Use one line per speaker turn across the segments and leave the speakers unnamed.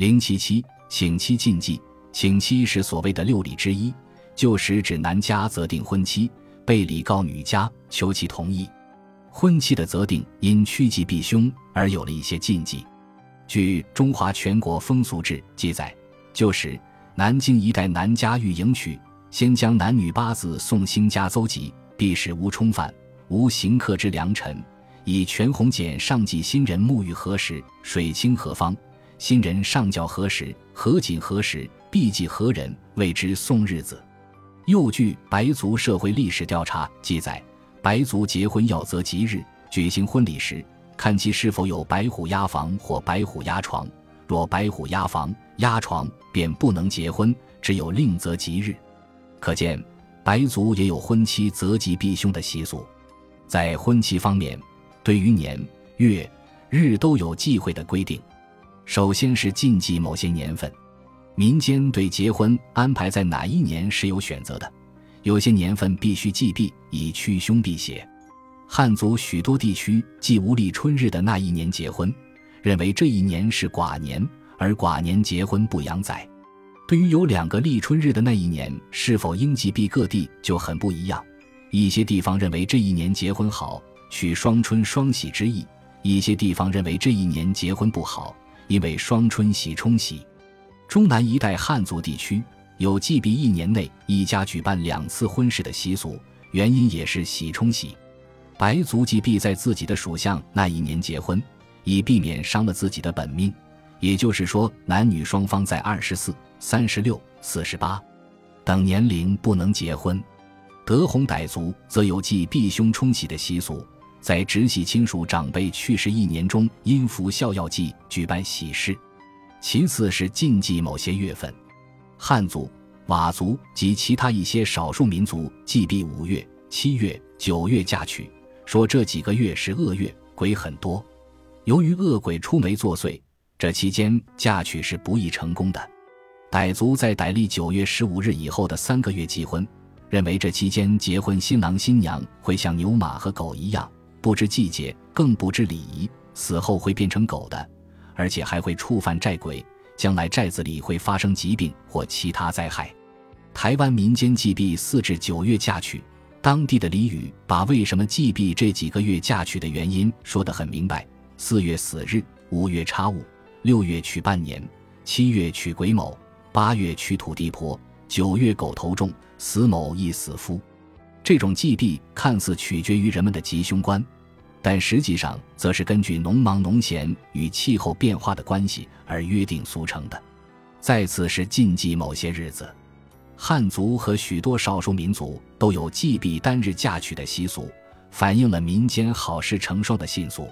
零七七，请妻禁忌。请妻是所谓的六礼之一，旧时指男家择定婚期，备礼告女家，求其同意。婚期的择定因趋吉避凶而有了一些禁忌。据《中华全国风俗志》记载，旧时南京一带男家欲迎娶，先将男女八字送新家邹吉，必使无冲犯，无行客之良辰，以全红简上记新人沐浴何时，水清何方，新人上轿何时，合锦何时，必忌何人，谓之送日子。又据白族社会历史调查记载。白族结婚要择吉日举行婚礼时，看其是否有白虎压房或白虎压床。若白虎压房、压床，便不能结婚，只有另择吉日。可见，白族也有婚期择吉避凶的习俗。在婚期方面，对于年、月、日都有忌讳的规定。首先是禁忌某些年份，民间对结婚安排在哪一年是有选择的。有些年份必须忌避，以驱凶避邪。汉族许多地区忌无立春日的那一年结婚，认为这一年是寡年，而寡年结婚不养仔。对于有两个立春日的那一年是否应忌避，各地就很不一样。一些地方认为这一年结婚好，取双春双喜之意；一些地方认为这一年结婚不好，因为双春喜冲喜。中南一带汉族地区。有忌避一年内一家举办两次婚事的习俗，原因也是喜冲喜。白族忌避在自己的属相那一年结婚，以避免伤了自己的本命。也就是说，男女双方在二十四、三十六、四十八等年龄不能结婚。德宏傣族则有忌避凶冲喜的习俗，在直系亲属长辈去世一年中，因服孝药剂举办喜事。其次是禁忌某些月份。汉族、佤族及其他一些少数民族忌避五月、七月、九月嫁娶，说这几个月是恶月，鬼很多。由于恶鬼出没作祟，这期间嫁娶是不易成功的。傣族在傣历九月十五日以后的三个月忌婚，认为这期间结婚新郎新娘会像牛马和狗一样，不知季节，更不知礼仪，死后会变成狗的，而且还会触犯债鬼。将来寨子里会发生疾病或其他灾害。台湾民间忌避四至九月嫁娶，当地的俚语把为什么忌避这几个月嫁娶的原因说得很明白：四月死日，五月插戊，六月娶半年，七月娶癸卯，八月娶土地婆，九月狗头重，死某亦死夫。这种忌避看似取决于人们的吉凶观。但实际上，则是根据农忙农闲与气候变化的关系而约定俗成的。再次是禁忌某些日子，汉族和许多少数民族都有忌避单日嫁娶的习俗，反映了民间好事成双的信俗。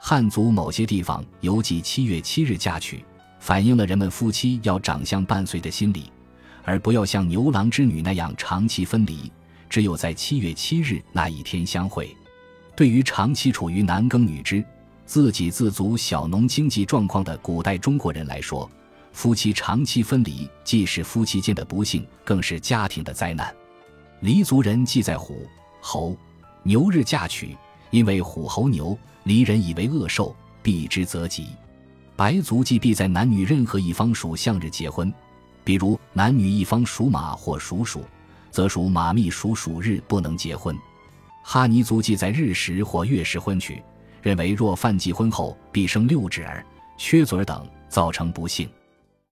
汉族某些地方有忌七月七日嫁娶，反映了人们夫妻要长相伴随的心理，而不要像牛郎织女那样长期分离，只有在七月七日那一天相会。对于长期处于男耕女织、自给自足小农经济状况的古代中国人来说，夫妻长期分离既是夫妻间的不幸，更是家庭的灾难。黎族人忌在虎、猴、牛日嫁娶，因为虎、猴、牛，黎人以为恶兽，避之则吉。白族忌避在男女任何一方属相日结婚，比如男女一方属马或属鼠，则属马密属鼠日不能结婚。哈尼族忌在日食或月食婚娶，认为若犯忌婚后必生六指儿、缺嘴儿等，造成不幸。